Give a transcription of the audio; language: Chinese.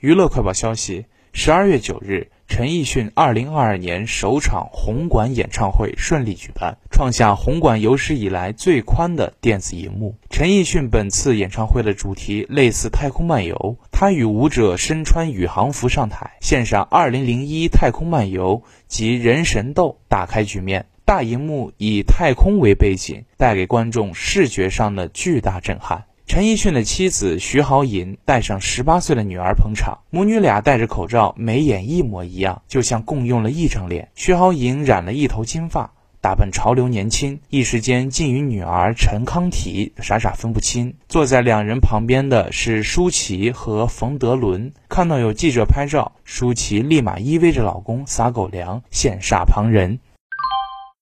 娱乐快报消息：十二月九日，陈奕迅二零二二年首场红馆演唱会顺利举办，创下红馆有史以来最宽的电子荧幕。陈奕迅本次演唱会的主题类似太空漫游，他与舞者身穿宇航服上台，献上二零零一太空漫游及人神斗，打开局面。大荧幕以太空为背景，带给观众视觉上的巨大震撼。陈奕迅的妻子徐濠萦带上十八岁的女儿捧场，母女俩戴着口罩，眉眼一模一样，就像共用了一张脸。徐濠萦染了一头金发，打扮潮流年轻，一时间竟与女儿陈康提傻傻分不清。坐在两人旁边的是舒淇和冯德伦，看到有记者拍照，舒淇立马依偎着老公撒狗粮，羡煞旁人。